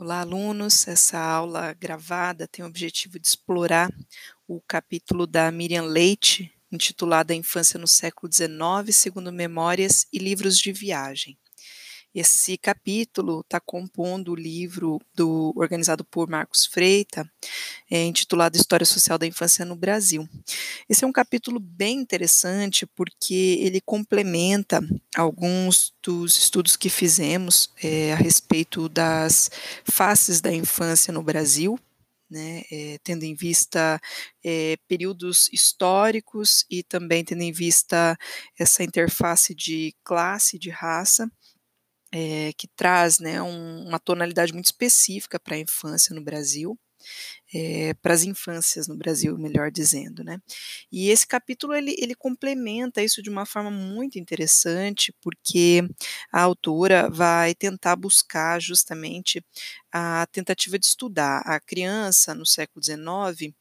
Olá, alunos. Essa aula gravada tem o objetivo de explorar o capítulo da Miriam Leite, intitulado A Infância no Século XIX, segundo Memórias e Livros de Viagem. Esse capítulo está compondo o livro do, organizado por Marcos Freita, é, intitulado História Social da Infância no Brasil. Esse é um capítulo bem interessante porque ele complementa alguns dos estudos que fizemos é, a respeito das faces da infância no Brasil, né, é, tendo em vista é, períodos históricos e também tendo em vista essa interface de classe, de raça, é, que traz né, um, uma tonalidade muito específica para a infância no Brasil. É, para as infâncias no Brasil, melhor dizendo, né? E esse capítulo ele, ele complementa isso de uma forma muito interessante, porque a autora vai tentar buscar justamente a tentativa de estudar a criança no século XIX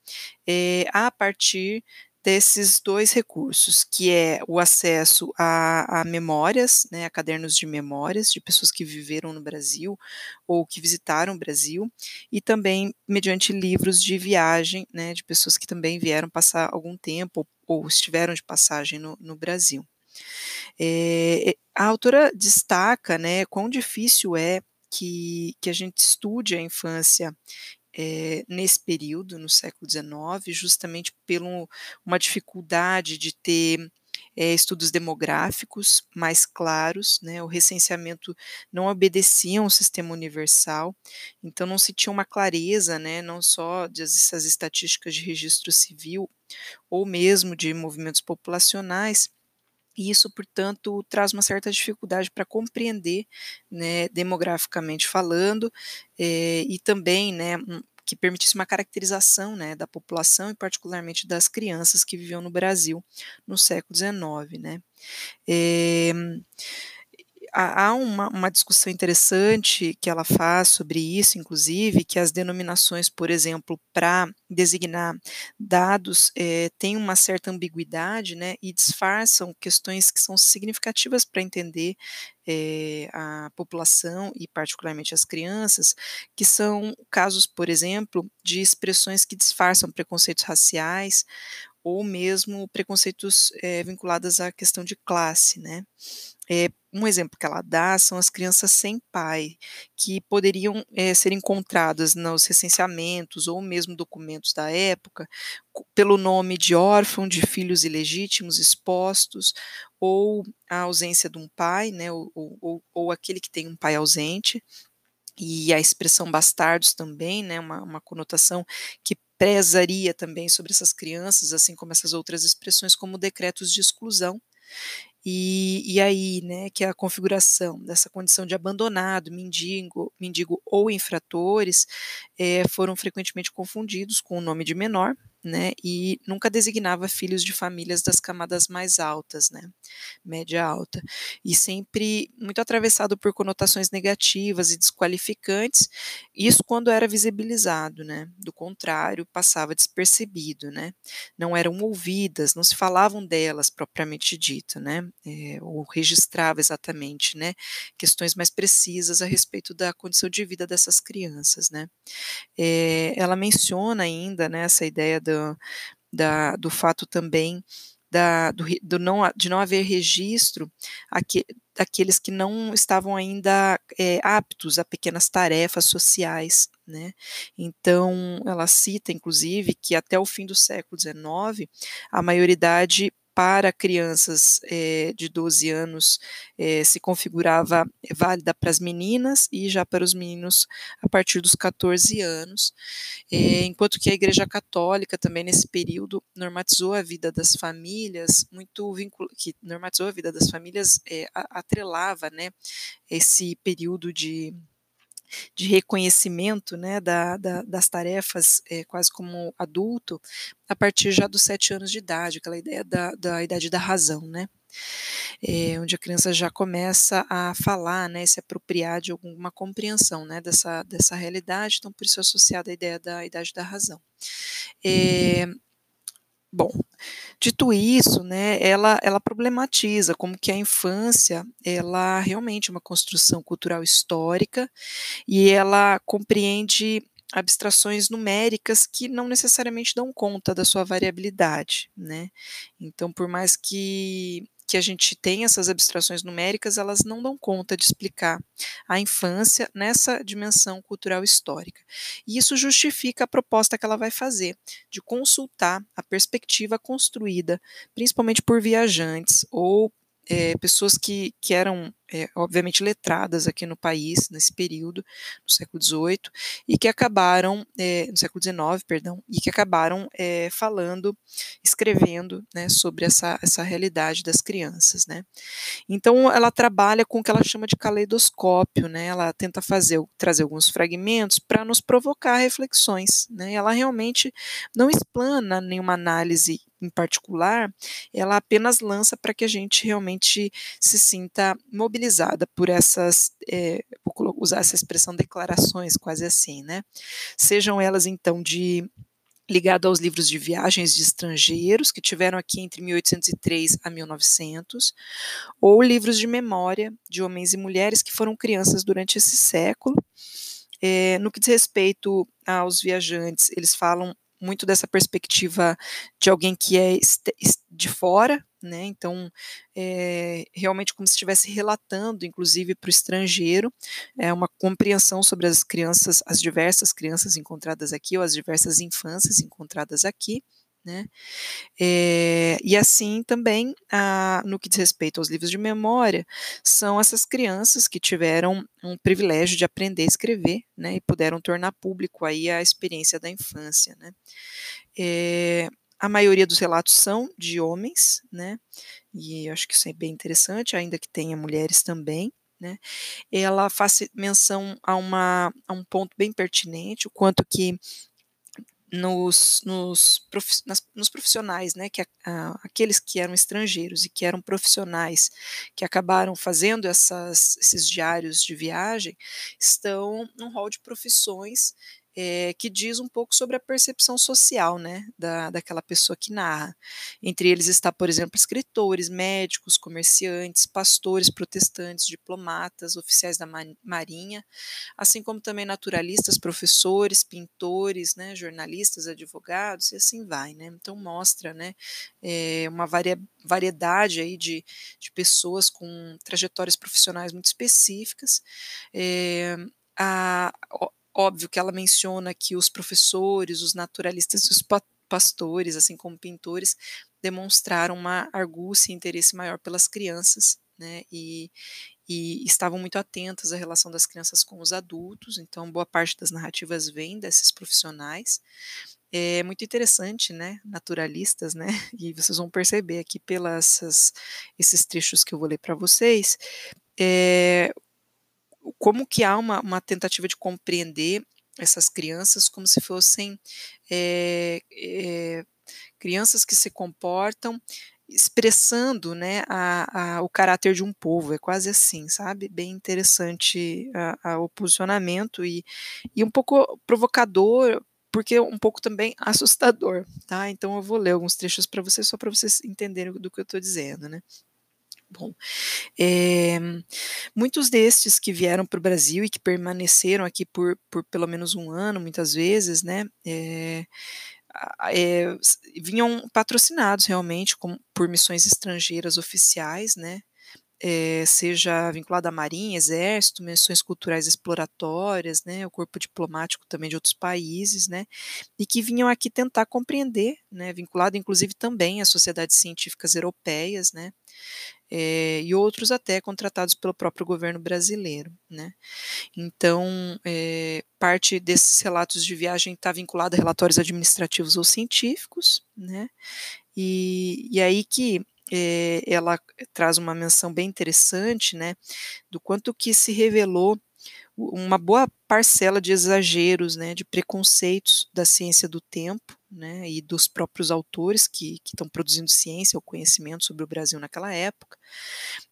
é, a partir desses dois recursos, que é o acesso a, a, memórias, né, a cadernos de memórias de pessoas que viveram no Brasil ou que visitaram o Brasil, e também mediante livros de viagem, né, de pessoas que também vieram passar algum tempo ou, ou estiveram de passagem no, no Brasil. É, a autora destaca, né, quão difícil é que, que a gente estude a infância é, nesse período, no século XIX, justamente por uma dificuldade de ter é, estudos demográficos mais claros, né, o recenseamento não obedecia um sistema universal, então não se tinha uma clareza, né, não só dessas estatísticas de registro civil, ou mesmo de movimentos populacionais, e isso, portanto, traz uma certa dificuldade para compreender, né, demograficamente falando, é, e também, né, que permitisse uma caracterização, né, da população e particularmente das crianças que viviam no Brasil no século XIX, né. É, há uma, uma, discussão interessante que ela faz sobre isso, inclusive, que as denominações, por exemplo, para designar dados é, têm uma certa ambiguidade, né, e disfarçam questões que são significativas para entender é, a população e particularmente as crianças, que são casos, por exemplo, de expressões que disfarçam preconceitos raciais ou mesmo preconceitos é, vinculados à questão de classe, né? É, um exemplo que ela dá são as crianças sem pai, que poderiam é, ser encontradas nos recenseamentos ou mesmo documentos da época pelo nome de órfão, de filhos ilegítimos expostos, ou a ausência de um pai, né, ou, ou, ou aquele que tem um pai ausente, e a expressão bastardos também, né, uma, uma conotação que prezaria também sobre essas crianças, assim como essas outras expressões, como decretos de exclusão. E, e aí, né, que é a configuração dessa condição de abandonado, mendigo, mendigo ou infratores é, foram frequentemente confundidos com o nome de menor, né, e nunca designava filhos de famílias das camadas mais altas, né, média alta, e sempre muito atravessado por conotações negativas e desqualificantes, isso quando era visibilizado, né, do contrário, passava despercebido, né, não eram ouvidas, não se falavam delas propriamente dita, né, é, ou registrava exatamente, né, questões mais precisas a respeito da condição de vida dessas crianças, né. É, ela menciona ainda, né, essa ideia do, da, do fato também da, do, do, não, de não haver registro aqui, daqueles que não estavam ainda é, aptos a pequenas tarefas sociais, né? Então, ela cita, inclusive, que até o fim do século XIX, a maioridade para crianças é, de 12 anos é, se configurava válida para as meninas e já para os meninos a partir dos 14 anos, é, enquanto que a Igreja Católica também nesse período normatizou a vida das famílias, muito vincul que normatizou a vida das famílias, atrelava né, esse período de de reconhecimento né, da, da, das tarefas é, quase como adulto a partir já dos sete anos de idade, aquela ideia da, da idade da razão, né? É, onde a criança já começa a falar, né, se apropriar de alguma compreensão, né, dessa, dessa realidade, então por isso associada a ideia da idade da razão. É, Bom, dito isso, né, ela, ela problematiza como que a infância, ela realmente é uma construção cultural histórica e ela compreende abstrações numéricas que não necessariamente dão conta da sua variabilidade, né? Então, por mais que que a gente tem essas abstrações numéricas, elas não dão conta de explicar a infância nessa dimensão cultural histórica. E isso justifica a proposta que ela vai fazer, de consultar a perspectiva construída, principalmente por viajantes ou é, pessoas que, que eram é, obviamente letradas aqui no país nesse período, no século XVIII, e que acabaram, é, no século XIX, perdão, e que acabaram falando, escrevendo né, sobre essa, essa realidade das crianças. Né. Então, ela trabalha com o que ela chama de caleidoscópio, né, ela tenta fazer, trazer alguns fragmentos para nos provocar reflexões. Né, ela realmente não explana nenhuma análise em particular, ela apenas lança para que a gente realmente se sinta mobilizada por essas, é, vou usar essa expressão, declarações, quase assim, né? Sejam elas, então, de ligado aos livros de viagens de estrangeiros que tiveram aqui entre 1803 a 1900, ou livros de memória de homens e mulheres que foram crianças durante esse século. É, no que diz respeito aos viajantes, eles falam muito dessa perspectiva de alguém que é de fora, né? Então, é realmente como se estivesse relatando, inclusive para o estrangeiro, é uma compreensão sobre as crianças, as diversas crianças encontradas aqui, ou as diversas infâncias encontradas aqui. Né? É, e assim também, a, no que diz respeito aos livros de memória, são essas crianças que tiveram um privilégio de aprender a escrever, né, e puderam tornar público aí a experiência da infância, né. É, a maioria dos relatos são de homens, né, e acho que isso é bem interessante, ainda que tenha mulheres também, né, ela faz menção a, uma, a um ponto bem pertinente, o quanto que nos, nos, prof, nas, nos profissionais, né, que a, a, aqueles que eram estrangeiros e que eram profissionais que acabaram fazendo essas, esses diários de viagem estão num rol de profissões é, que diz um pouco sobre a percepção social né, da, daquela pessoa que narra. Entre eles está, por exemplo, escritores, médicos, comerciantes, pastores, protestantes, diplomatas, oficiais da Marinha, assim como também naturalistas, professores, pintores, né, jornalistas, advogados, e assim vai. Né? Então mostra né, é, uma variedade aí de, de pessoas com trajetórias profissionais muito específicas. É, a, Óbvio que ela menciona que os professores, os naturalistas e os pastores, assim como pintores, demonstraram uma argúcia e interesse maior pelas crianças, né, e, e estavam muito atentas à relação das crianças com os adultos, então boa parte das narrativas vem desses profissionais. É muito interessante, né, naturalistas, né, e vocês vão perceber aqui pelas esses trechos que eu vou ler para vocês, é, como que há uma, uma tentativa de compreender essas crianças como se fossem é, é, crianças que se comportam expressando né, a, a, o caráter de um povo, é quase assim, sabe? Bem interessante a, o posicionamento e, e um pouco provocador, porque um pouco também assustador, tá? Então eu vou ler alguns trechos para vocês, só para vocês entenderem do que eu estou dizendo, né? Bom, é, muitos destes que vieram para o Brasil e que permaneceram aqui por, por pelo menos um ano, muitas vezes, né, é, é, vinham patrocinados realmente com, por missões estrangeiras oficiais, né, é, seja vinculado à Marinha, Exército, missões culturais exploratórias, né, o corpo diplomático também de outros países, né, e que vinham aqui tentar compreender, né, vinculado inclusive também às sociedades científicas europeias, né, é, e outros até contratados pelo próprio governo brasileiro, né. Então, é, parte desses relatos de viagem está vinculada a relatórios administrativos ou científicos, né, e, e aí que é, ela traz uma menção bem interessante, né, do quanto que se revelou uma boa parcela de exageros, né, de preconceitos da ciência do tempo, né, e dos próprios autores que estão produzindo ciência ou conhecimento sobre o Brasil naquela época,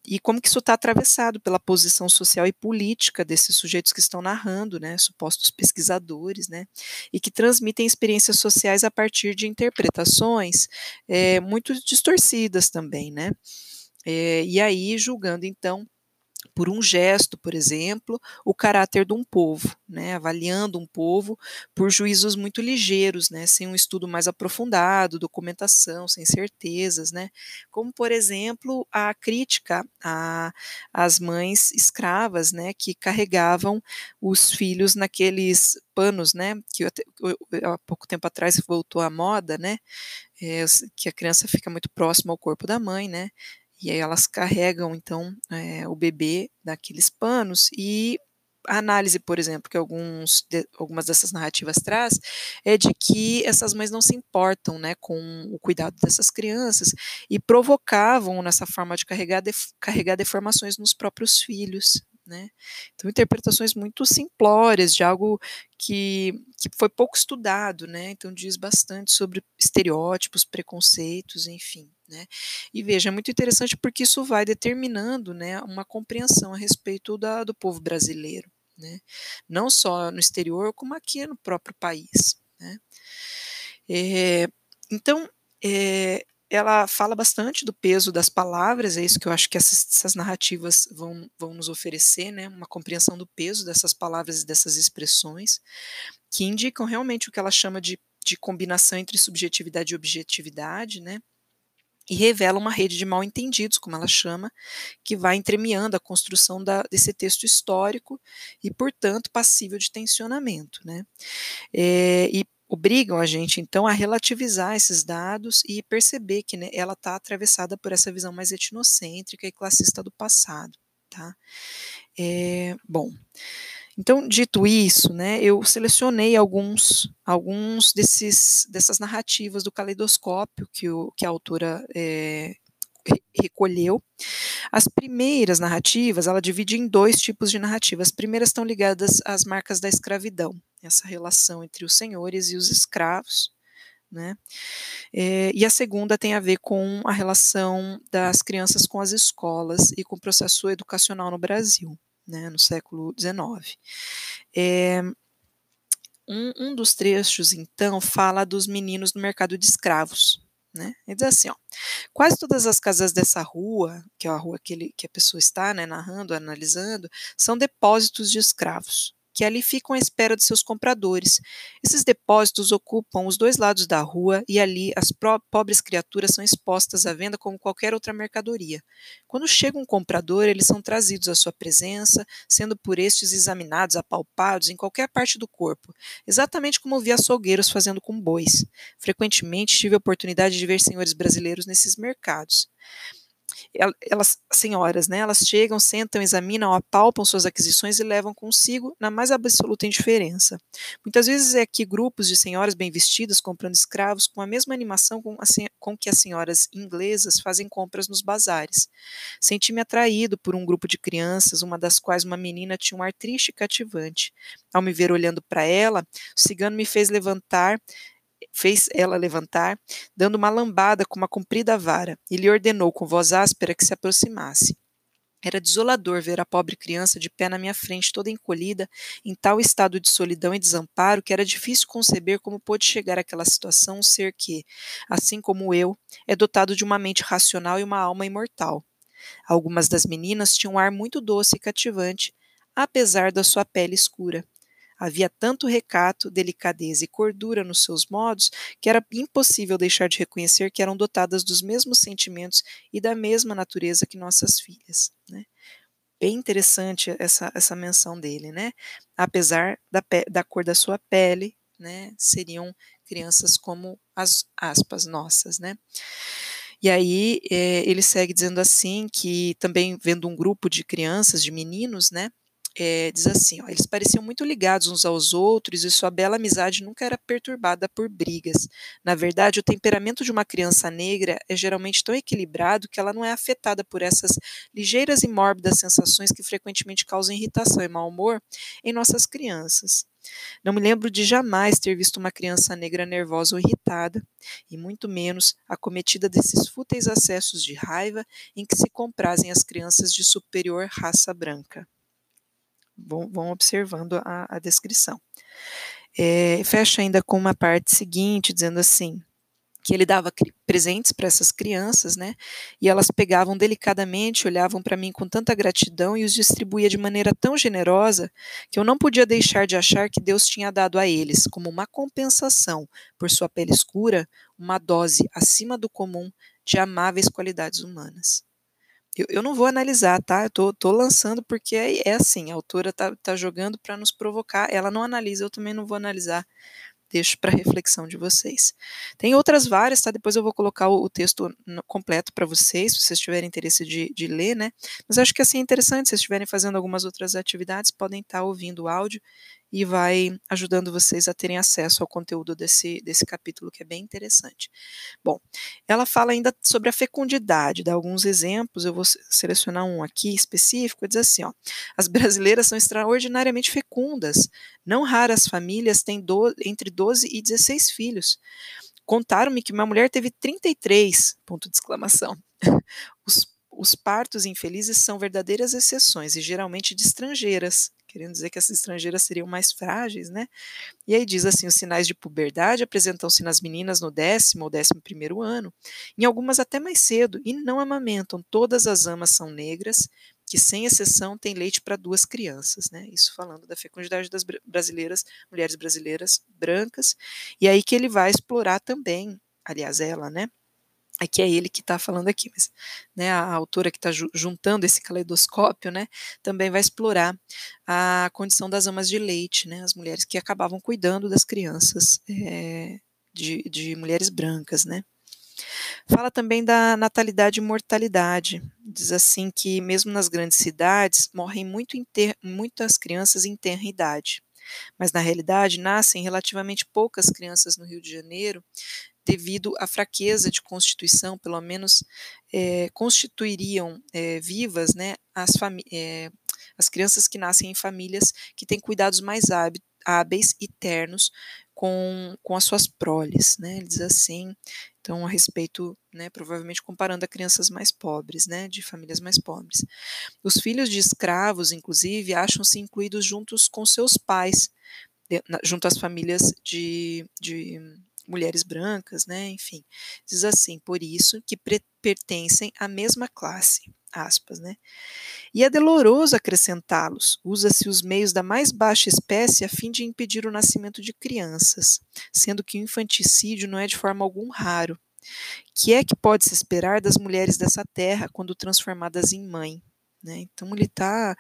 e como que isso está atravessado pela posição social e política desses sujeitos que estão narrando, né, supostos pesquisadores, né, e que transmitem experiências sociais a partir de interpretações é, muito distorcidas também, né, é, e aí julgando então por um gesto, por exemplo, o caráter de um povo, né, avaliando um povo por juízos muito ligeiros, né, sem um estudo mais aprofundado, documentação, sem certezas, né, como por exemplo a crítica às mães escravas, né, que carregavam os filhos naqueles panos, né, que há pouco tempo atrás voltou à moda, né, é, que a criança fica muito próxima ao corpo da mãe, né, e aí elas carregam, então, é, o bebê daqueles panos e a análise, por exemplo, que alguns de, algumas dessas narrativas traz, é de que essas mães não se importam né, com o cuidado dessas crianças e provocavam, nessa forma de carregar, def, carregar deformações nos próprios filhos. Né? Então, interpretações muito simplórias de algo que, que foi pouco estudado, né? então diz bastante sobre estereótipos, preconceitos, enfim. Né? E veja, é muito interessante porque isso vai determinando né, uma compreensão a respeito da, do povo brasileiro, né? não só no exterior, como aqui no próprio país. Né? É, então, é, ela fala bastante do peso das palavras, é isso que eu acho que essas, essas, narrativas vão, vão nos oferecer, né, uma compreensão do peso dessas palavras e dessas expressões, que indicam realmente o que ela chama de, de combinação entre subjetividade e objetividade, né, e revela uma rede de mal-entendidos, como ela chama, que vai entremeando a construção da, desse texto histórico e, portanto, passível de tensionamento. Né? É, e obrigam a gente, então, a relativizar esses dados e perceber que né, ela está atravessada por essa visão mais etnocêntrica e classista do passado. Tá? É, bom, então, dito isso, né, eu selecionei alguns, alguns desses, dessas narrativas do caleidoscópio que, o, que a autora é, recolheu. As primeiras narrativas, ela divide em dois tipos de narrativas. As primeiras estão ligadas às marcas da escravidão, essa relação entre os senhores e os escravos. Né? É, e a segunda tem a ver com a relação das crianças com as escolas e com o processo educacional no Brasil né, no século XIX. É, um, um, dos trechos, então, fala dos meninos no mercado de escravos. Né? Ele diz assim: ó, quase todas as casas dessa rua, que é a rua que, ele, que a pessoa está né, narrando, analisando, são depósitos de escravos que ali ficam à espera de seus compradores. Esses depósitos ocupam os dois lados da rua e ali as pobres criaturas são expostas à venda como qualquer outra mercadoria. Quando chega um comprador, eles são trazidos à sua presença, sendo por estes examinados, apalpados em qualquer parte do corpo, exatamente como vi açougueiros fazendo com bois. Frequentemente tive a oportunidade de ver senhores brasileiros nesses mercados elas, senhoras, né, elas chegam, sentam, examinam, apalpam suas aquisições e levam consigo na mais absoluta indiferença. Muitas vezes é aqui grupos de senhoras bem vestidas comprando escravos com a mesma animação com, a, com que as senhoras inglesas fazem compras nos bazares. Senti-me atraído por um grupo de crianças, uma das quais uma menina tinha um ar triste e cativante. Ao me ver olhando para ela, o cigano me fez levantar fez ela levantar, dando uma lambada com uma comprida vara, e lhe ordenou com voz áspera que se aproximasse. Era desolador ver a pobre criança de pé na minha frente, toda encolhida, em tal estado de solidão e desamparo que era difícil conceber como pôde chegar àquela situação um ser que, assim como eu, é dotado de uma mente racional e uma alma imortal. Algumas das meninas tinham um ar muito doce e cativante, apesar da sua pele escura. Havia tanto recato, delicadeza e cordura nos seus modos que era impossível deixar de reconhecer que eram dotadas dos mesmos sentimentos e da mesma natureza que nossas filhas. Né? Bem interessante essa, essa menção dele, né? Apesar da, da cor da sua pele, né? Seriam crianças como as aspas nossas, né? E aí é, ele segue dizendo assim que também vendo um grupo de crianças, de meninos, né? É, diz assim: ó, eles pareciam muito ligados uns aos outros e sua bela amizade nunca era perturbada por brigas. Na verdade, o temperamento de uma criança negra é geralmente tão equilibrado que ela não é afetada por essas ligeiras e mórbidas sensações que frequentemente causam irritação e mau humor em nossas crianças. Não me lembro de jamais ter visto uma criança negra nervosa ou irritada, e muito menos acometida desses fúteis acessos de raiva em que se comprazem as crianças de superior raça branca vão, vão observando a, a descrição. É, fecha ainda com uma parte seguinte, dizendo assim, que ele dava presentes para essas crianças, né? E elas pegavam delicadamente, olhavam para mim com tanta gratidão e os distribuía de maneira tão generosa que eu não podia deixar de achar que Deus tinha dado a eles, como uma compensação por sua pele escura, uma dose acima do comum de amáveis qualidades humanas. Eu, eu não vou analisar, tá? Eu tô, tô lançando porque é, é assim, a autora tá, tá jogando para nos provocar. Ela não analisa, eu também não vou analisar deixo para reflexão de vocês. Tem outras várias, tá? Depois eu vou colocar o, o texto completo para vocês, se vocês tiverem interesse de, de, ler, né? Mas acho que assim é interessante, se vocês estiverem fazendo algumas outras atividades, podem estar tá ouvindo o áudio e vai ajudando vocês a terem acesso ao conteúdo desse, desse capítulo, que é bem interessante. Bom, ela fala ainda sobre a fecundidade, dá alguns exemplos, eu vou selecionar um aqui específico, diz assim, ó, as brasileiras são extraordinariamente fecundas, não raras famílias têm do, entre 12 e 16 filhos. Contaram-me que uma mulher teve 33, ponto de exclamação. Os os partos infelizes são verdadeiras exceções e geralmente de estrangeiras, querendo dizer que essas estrangeiras seriam mais frágeis, né? E aí diz assim: os sinais de puberdade apresentam-se nas meninas no décimo ou décimo primeiro ano, em algumas até mais cedo, e não amamentam. Todas as amas são negras, que sem exceção têm leite para duas crianças, né? Isso falando da fecundidade das brasileiras, mulheres brasileiras brancas, e aí que ele vai explorar também, aliás, ela, né? Aqui é ele que está falando aqui, mas né, a autora que está juntando esse caleidoscópio, né, também vai explorar a condição das amas de leite, né, as mulheres que acabavam cuidando das crianças é, de, de mulheres brancas, né. Fala também da natalidade e mortalidade. Diz assim que mesmo nas grandes cidades morrem muito muitas crianças em tenra idade. Mas na realidade nascem relativamente poucas crianças no Rio de Janeiro devido à fraqueza de constituição, pelo menos é, constituiriam é, vivas né, as, é, as crianças que nascem em famílias que têm cuidados mais hábeis e ternos com, com as suas proles, né? Ele diz assim, então a respeito, né, provavelmente comparando a crianças mais pobres, né, de famílias mais pobres. Os filhos de escravos, inclusive, acham-se incluídos juntos com seus pais, de, na, junto às famílias de, de mulheres brancas, né, enfim. Diz assim, por isso que pertencem à mesma classe, aspas, né. E é doloroso acrescentá-los. Usa-se os meios da mais baixa espécie a fim de impedir o nascimento de crianças, sendo que o infanticídio não é de forma algum raro. Que é que pode se esperar das mulheres dessa terra quando transformadas em mãe? Né? Então ele está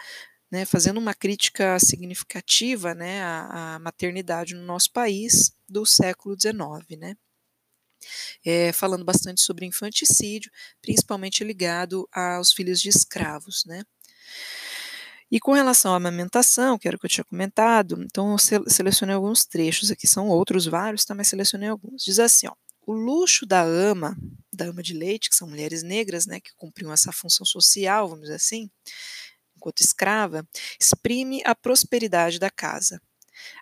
né, fazendo uma crítica significativa né, à, à, maternidade no nosso país do século XIX, né, é, falando bastante sobre infanticídio, principalmente ligado aos filhos de escravos. Né. E com relação à amamentação, que era o que eu tinha comentado, então eu selecionei alguns trechos aqui, são outros vários, tá, mas selecionei alguns. Diz assim, ó, o luxo da ama, da ama de leite, que são mulheres negras, né, que cumpriam essa função social, vamos dizer assim, enquanto escrava, exprime a prosperidade da casa.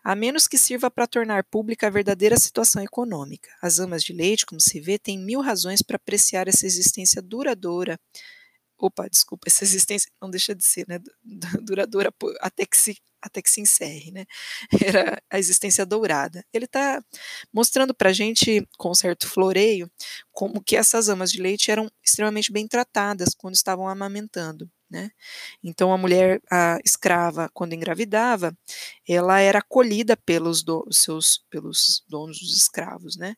A menos que sirva para tornar pública a verdadeira situação econômica. As amas de leite, como se vê, têm mil razões para apreciar essa existência duradoura. Opa, desculpa, essa existência não deixa de ser, né? Duradoura até que se até que se encerre, né? Era a existência dourada. Ele está mostrando para a gente, com certo floreio, como que essas amas de leite eram extremamente bem tratadas quando estavam amamentando. Né? Então a mulher a escrava, quando engravidava, ela era acolhida pelos do, seus pelos donos dos escravos, né?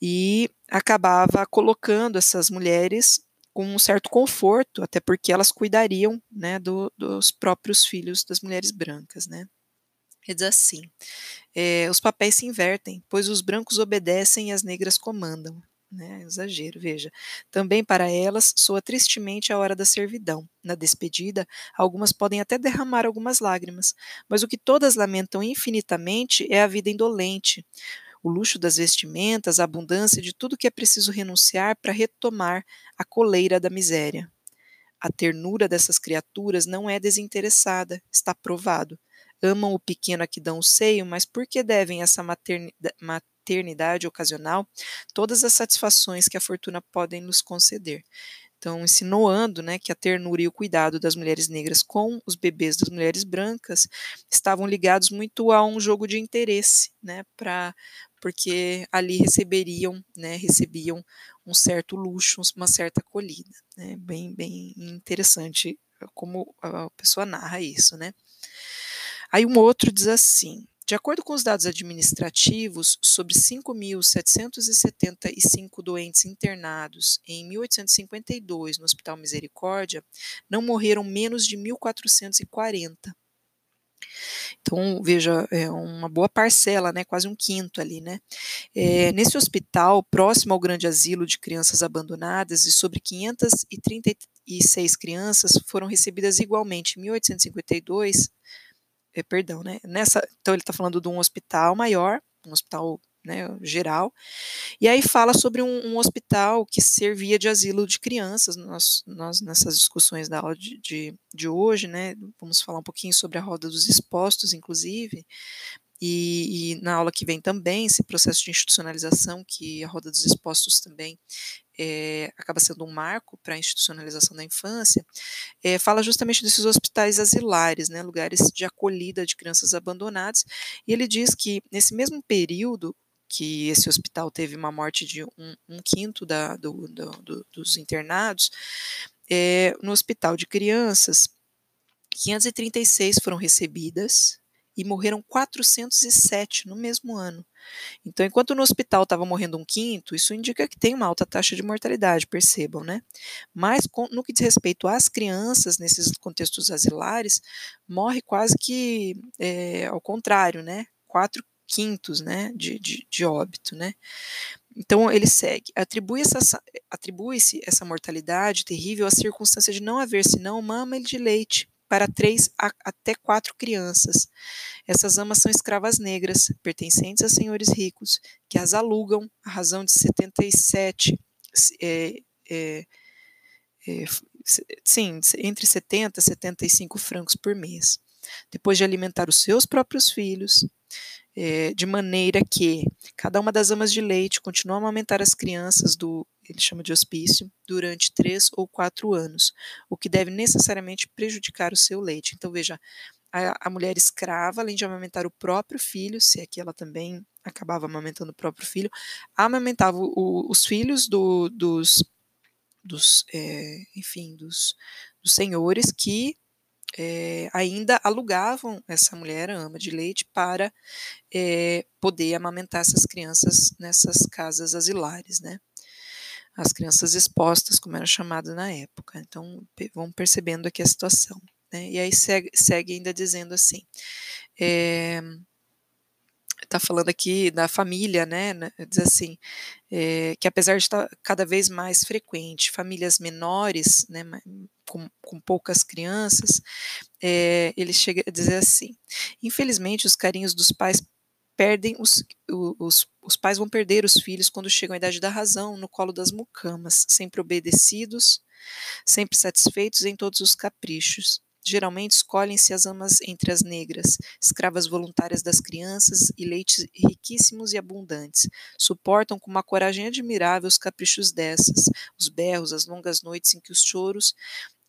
E acabava colocando essas mulheres com um certo conforto, até porque elas cuidariam, né, do, dos próprios filhos das mulheres brancas, né? Ele diz assim: é, os papéis se invertem, pois os brancos obedecem e as negras comandam. Né? Exagero, veja. Também para elas soa tristemente a hora da servidão. Na despedida, algumas podem até derramar algumas lágrimas, mas o que todas lamentam infinitamente é a vida indolente, o luxo das vestimentas, a abundância de tudo que é preciso renunciar para retomar a coleira da miséria. A ternura dessas criaturas não é desinteressada, está provado. Amam o pequeno a que dão o seio, mas por que devem essa maternidade? Maternidade ocasional todas as satisfações que a fortuna pode nos conceder. Então, insinuando né, que a ternura e o cuidado das mulheres negras com os bebês das mulheres brancas estavam ligados muito a um jogo de interesse, né, pra, porque ali receberiam, né, recebiam um certo luxo, uma certa acolhida. Né, bem, bem interessante como a pessoa narra isso. Né. Aí um outro diz assim: de acordo com os dados administrativos, sobre 5.775 doentes internados em 1852 no Hospital Misericórdia, não morreram menos de 1.440. Então, veja, é uma boa parcela, né, quase um quinto ali, né. É, nesse hospital, próximo ao grande asilo de crianças abandonadas, e sobre 536 crianças foram recebidas igualmente em 1852 é, perdão, né? Nessa, então ele está falando de um hospital maior, um hospital né, geral, e aí fala sobre um, um, hospital que servia de asilo de crianças. Nós, nós nessas discussões da aula de, de, de hoje, né, vamos falar um pouquinho sobre a roda dos expostos, inclusive, e, e, na aula que vem também, esse processo de institucionalização, que a Roda dos Expostos também é, acaba sendo um marco para a institucionalização da infância, é, fala justamente desses hospitais asilares, né, lugares de acolhida de crianças abandonadas, e ele diz que nesse mesmo período que esse hospital teve uma morte de um, um quinto da, do, do, do, dos internados, é, no hospital de crianças, 536 foram recebidas, e morreram 407 no mesmo ano. Então, enquanto no hospital estava morrendo um quinto, isso indica que tem uma alta taxa de mortalidade, percebam, né? Mas com, no que diz respeito às crianças, nesses contextos asilares, morre quase que é, ao contrário, né? Quatro quintos, né, de, de, de óbito, né? Então ele segue, atribui-se essa, atribui essa mortalidade terrível à circunstância de não haver senão mama de leite para três a, até quatro crianças. Essas amas são escravas negras, pertencentes a senhores ricos, que as alugam à razão de 77, é, é, é, sim, entre 70 e 75 francos por mês. Depois de alimentar os seus próprios filhos, é, de maneira que cada uma das amas de leite continua a amamentar as crianças do ele chama de hospício, durante três ou quatro anos, o que deve necessariamente prejudicar o seu leite. Então, veja, a, a mulher escrava, além de amamentar o próprio filho, se é que ela também acabava amamentando o próprio filho, amamentava o, os filhos do, dos, dos é, enfim, dos, dos senhores que é, ainda alugavam essa mulher, ama de leite, para é, poder amamentar essas crianças nessas casas asilares, né? as crianças expostas, como era chamado na época. Então, vão percebendo aqui a situação. Né? E aí segue, segue ainda dizendo assim, está falando aqui da família, né, né diz assim, é, que apesar de estar cada vez mais frequente, famílias menores, né, com, com poucas crianças, é, ele chega a dizer assim, infelizmente os carinhos dos pais perdem os, os, os pais vão perder os filhos quando chegam à idade da razão, no colo das mucamas, sempre obedecidos, sempre satisfeitos em todos os caprichos. Geralmente escolhem-se as amas entre as negras, escravas voluntárias das crianças e leites riquíssimos e abundantes. Suportam com uma coragem admirável os caprichos dessas, os berros, as longas noites em que os choros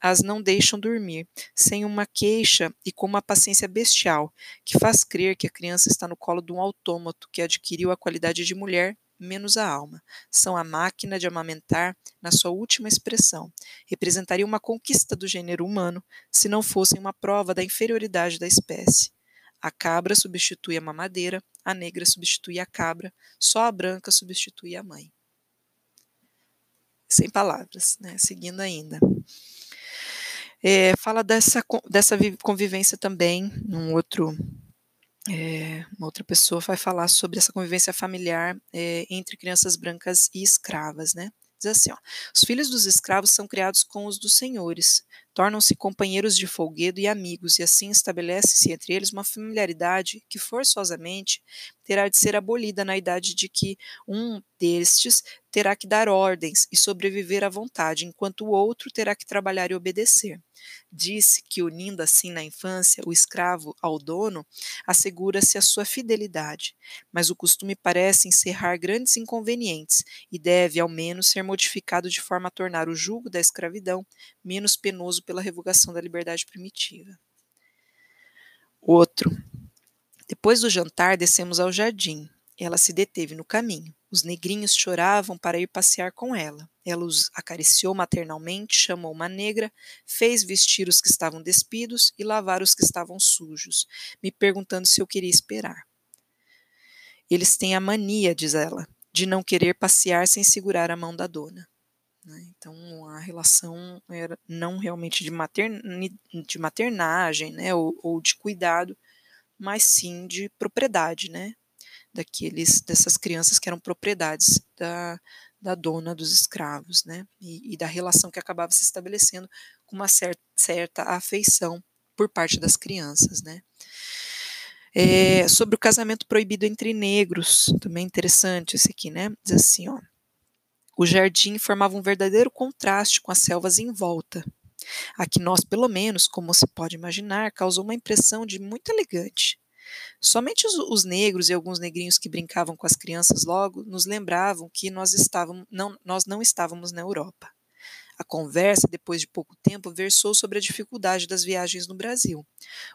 as não deixam dormir, sem uma queixa e com uma paciência bestial, que faz crer que a criança está no colo de um autômato que adquiriu a qualidade de mulher menos a alma. São a máquina de amamentar na sua última expressão. Representaria uma conquista do gênero humano se não fossem uma prova da inferioridade da espécie. A cabra substitui a mamadeira, a negra substitui a cabra, só a branca substitui a mãe. Sem palavras, né? Seguindo ainda. É, fala dessa, dessa convivência também, num outro, é, uma outra pessoa vai falar sobre essa convivência familiar é, entre crianças brancas e escravas, né? Diz assim, ó, os filhos dos escravos são criados com os dos senhores, tornam-se companheiros de folguedo e amigos, e assim estabelece-se entre eles uma familiaridade que forçosamente terá de ser abolida na idade de que um destes terá que dar ordens e sobreviver à vontade, enquanto o outro terá que trabalhar e obedecer. Disse que, unindo assim na infância o escravo ao dono, assegura-se a sua fidelidade, mas o costume parece encerrar grandes inconvenientes e deve, ao menos, ser modificado de forma a tornar o jugo da escravidão menos penoso pela revogação da liberdade primitiva. Outro. Depois do jantar, descemos ao jardim. Ela se deteve no caminho. Os negrinhos choravam para ir passear com ela. Ela os acariciou maternalmente, chamou uma negra, fez vestir os que estavam despidos e lavar os que estavam sujos, me perguntando se eu queria esperar. Eles têm a mania, diz ela, de não querer passear sem segurar a mão da dona. Né? Então a relação era não realmente de, materni, de maternagem né? ou, ou de cuidado, mas sim de propriedade, né? daqueles dessas crianças que eram propriedades da, da dona dos escravos, né? E, e, da relação que acabava se estabelecendo com uma certa, certa afeição por parte das crianças, né? É, sobre o casamento proibido entre negros, também interessante esse aqui, né? Diz assim, ó. O jardim formava um verdadeiro contraste com as selvas em volta. Aqui nós, pelo menos, como se pode imaginar, causou uma impressão de muito elegante. Somente os, os, negros e alguns negrinhos que brincavam com as crianças logo nos lembravam que nós, estávamos, não, nós não estávamos na Europa. A conversa, depois de pouco tempo, versou sobre a dificuldade das viagens no Brasil.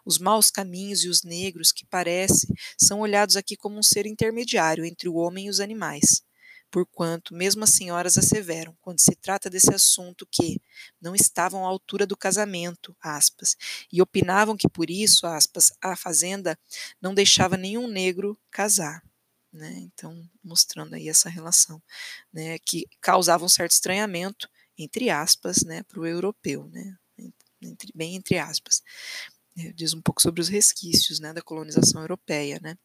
Os maus caminhos e os negros, que parece, são olhados aqui como um ser intermediário entre o homem e os animais porquanto mesmo as senhoras asseveram, quando se trata desse assunto, que não estavam à altura do casamento, aspas, e opinavam que por isso, aspas, a fazenda não deixava nenhum negro casar. Né? Então, mostrando aí essa relação, né, que causava um certo estranhamento, entre aspas, né, para o europeu, né, entre, bem entre aspas. Diz um pouco sobre os resquícios né, da colonização europeia, né?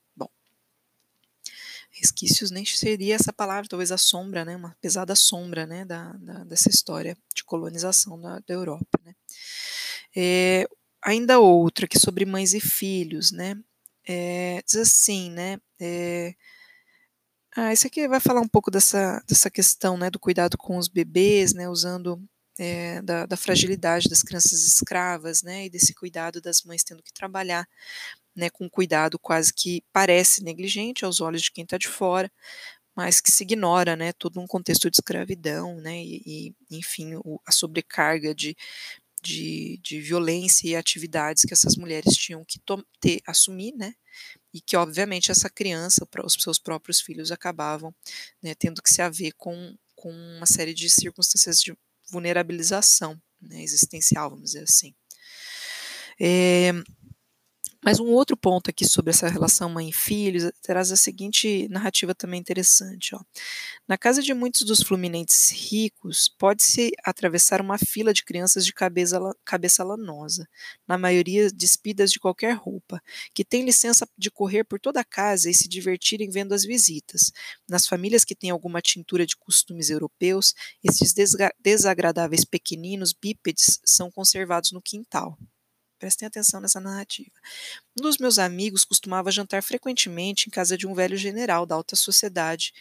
Resquícios nem seria essa palavra, talvez a sombra, né, uma pesada sombra, né, da, da dessa história de colonização da, da Europa, né. É, ainda outra que sobre mães e filhos, né, é, diz assim, né, é, ah, esse aqui vai falar um pouco dessa, dessa questão, né, do cuidado com os bebês, né, usando é, da, da, fragilidade das crianças escravas, né, e desse cuidado das mães tendo que trabalhar né, com cuidado quase que parece negligente aos olhos de quem está de fora, mas que se ignora né, todo um contexto de escravidão, né, e, e enfim, o, a sobrecarga de, de, de, violência e atividades que essas mulheres tinham que ter, assumir, né, e que obviamente essa criança, os seus próprios filhos acabavam né, tendo que se haver com, com uma série de circunstâncias de vulnerabilização né, existencial, vamos dizer assim. É, mas um outro ponto aqui sobre essa relação mãe e filhos traz a seguinte narrativa também interessante. Ó. Na casa de muitos dos fluminenses ricos, pode-se atravessar uma fila de crianças de cabeça, cabeça lanosa, na maioria despidas de qualquer roupa, que têm licença de correr por toda a casa e se divertirem vendo as visitas. Nas famílias que têm alguma tintura de costumes europeus, esses desagradáveis pequeninos bípedes são conservados no quintal. Prestem atenção nessa narrativa. Um dos meus amigos costumava jantar frequentemente em casa de um velho general da alta sociedade,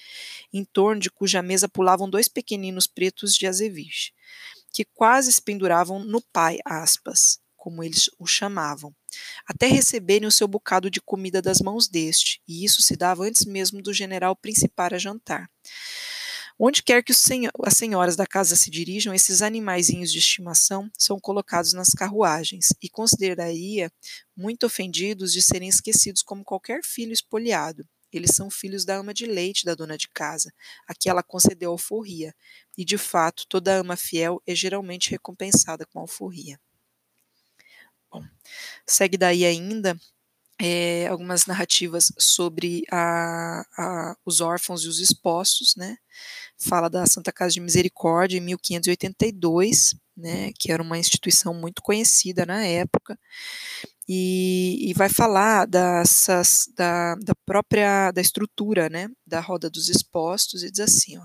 em torno de cuja mesa pulavam dois pequeninos pretos de azeviche, que quase se penduravam no pai, aspas, como eles o chamavam, até receberem o seu bocado de comida das mãos deste, e isso se dava antes mesmo do general principar a jantar. Onde quer que as senhoras da casa se dirijam, esses animaizinhos de estimação são colocados nas carruagens e consideraria muito ofendidos de serem esquecidos como qualquer filho espoliado. Eles são filhos da ama de leite da dona de casa, a que ela concedeu alforria, e de fato toda ama fiel é geralmente recompensada com alforria. Bom, segue daí ainda é, algumas narrativas sobre a, a, os órfãos e os expostos, né? Fala da Santa Casa de Misericórdia em 1582, né, que era uma instituição muito conhecida na época, e, e vai falar dessas, da, da, própria da estrutura né, da roda dos expostos e diz assim: ó,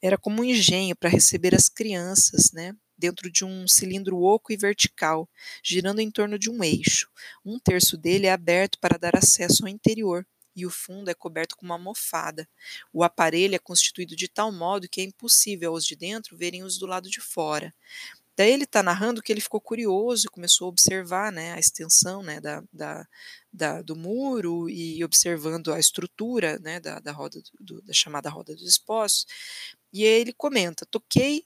era como um engenho para receber as crianças, né, dentro de um cilindro oco e vertical, girando em torno de um eixo. Um terço dele é aberto para dar acesso ao interior, e o fundo é coberto com uma almofada. O aparelho é constituído de tal modo que é impossível aos de dentro verem os do lado de fora. Daí ele está narrando que ele ficou curioso e começou a observar né, a extensão né, da, da, da, do muro e observando a estrutura né, da, da roda do, da chamada roda dos expostos. E ele comenta: toquei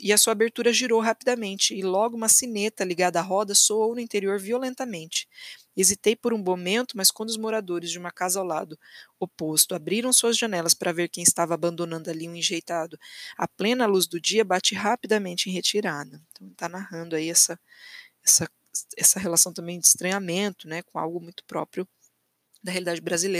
e a sua abertura girou rapidamente, e logo uma sineta ligada à roda soou no interior violentamente. Hesitei por um momento, mas quando os moradores de uma casa ao lado oposto abriram suas janelas para ver quem estava abandonando ali um enjeitado, a plena luz do dia bate rapidamente em retirada. Então está narrando aí essa, essa, essa relação também de estranhamento, né, com algo muito próprio da realidade brasileira.